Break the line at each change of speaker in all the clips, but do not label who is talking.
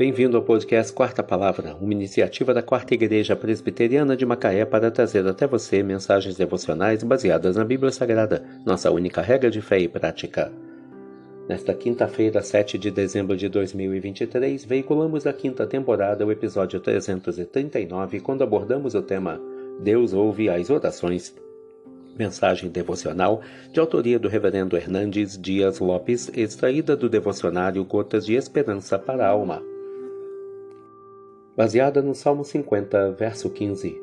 Bem-vindo ao podcast Quarta Palavra, uma iniciativa da Quarta Igreja Presbiteriana de Macaé para trazer até você mensagens devocionais baseadas na Bíblia Sagrada, nossa única regra de fé e prática. Nesta quinta-feira, 7 de dezembro de 2023, veiculamos a quinta temporada o episódio 339, quando abordamos o tema Deus ouve as orações. Mensagem devocional de autoria do Reverendo Hernandes Dias Lopes, extraída do devocionário Gotas de Esperança para a Alma baseada no Salmo 50, verso 15.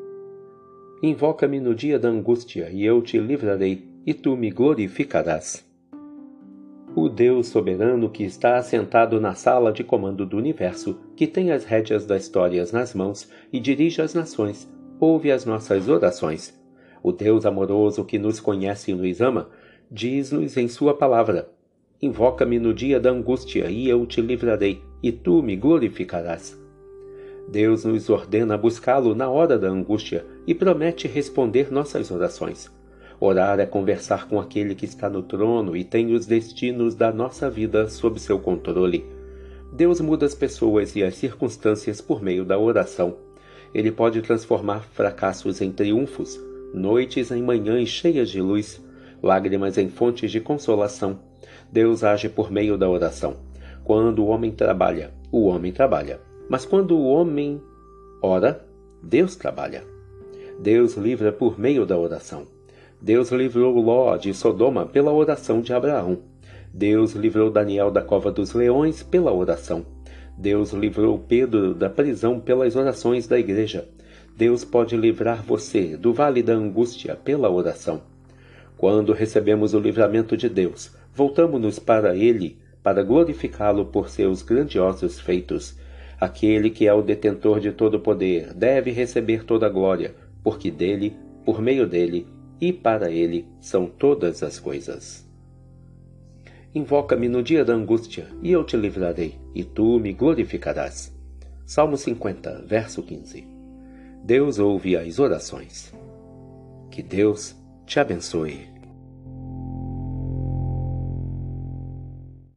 Invoca-me no dia da angústia, e eu te livrarei, e tu me glorificarás. O Deus soberano que está assentado na sala de comando do universo, que tem as rédeas das histórias nas mãos e dirige as nações, ouve as nossas orações. O Deus amoroso que nos conhece e nos ama, diz-nos em Sua palavra: Invoca-me no dia da angústia, e eu te livrarei, e tu me glorificarás. Deus nos ordena buscá-lo na hora da angústia e promete responder nossas orações. Orar é conversar com aquele que está no trono e tem os destinos da nossa vida sob seu controle. Deus muda as pessoas e as circunstâncias por meio da oração. Ele pode transformar fracassos em triunfos, noites em manhãs cheias de luz, lágrimas em fontes de consolação. Deus age por meio da oração. Quando o homem trabalha, o homem trabalha. Mas quando o homem ora, Deus trabalha. Deus livra por meio da oração. Deus livrou Ló de Sodoma pela oração de Abraão. Deus livrou Daniel da cova dos leões pela oração. Deus livrou Pedro da prisão pelas orações da igreja. Deus pode livrar você do vale da angústia pela oração. Quando recebemos o livramento de Deus, voltamos-nos para Ele para glorificá-lo por seus grandiosos feitos. Aquele que é o detentor de todo poder deve receber toda a glória, porque dele, por meio dele e para ele são todas as coisas. Invoca-me no dia da angústia, e eu te livrarei, e tu me glorificarás. Salmo 50, verso 15. Deus ouve as orações. Que Deus te abençoe.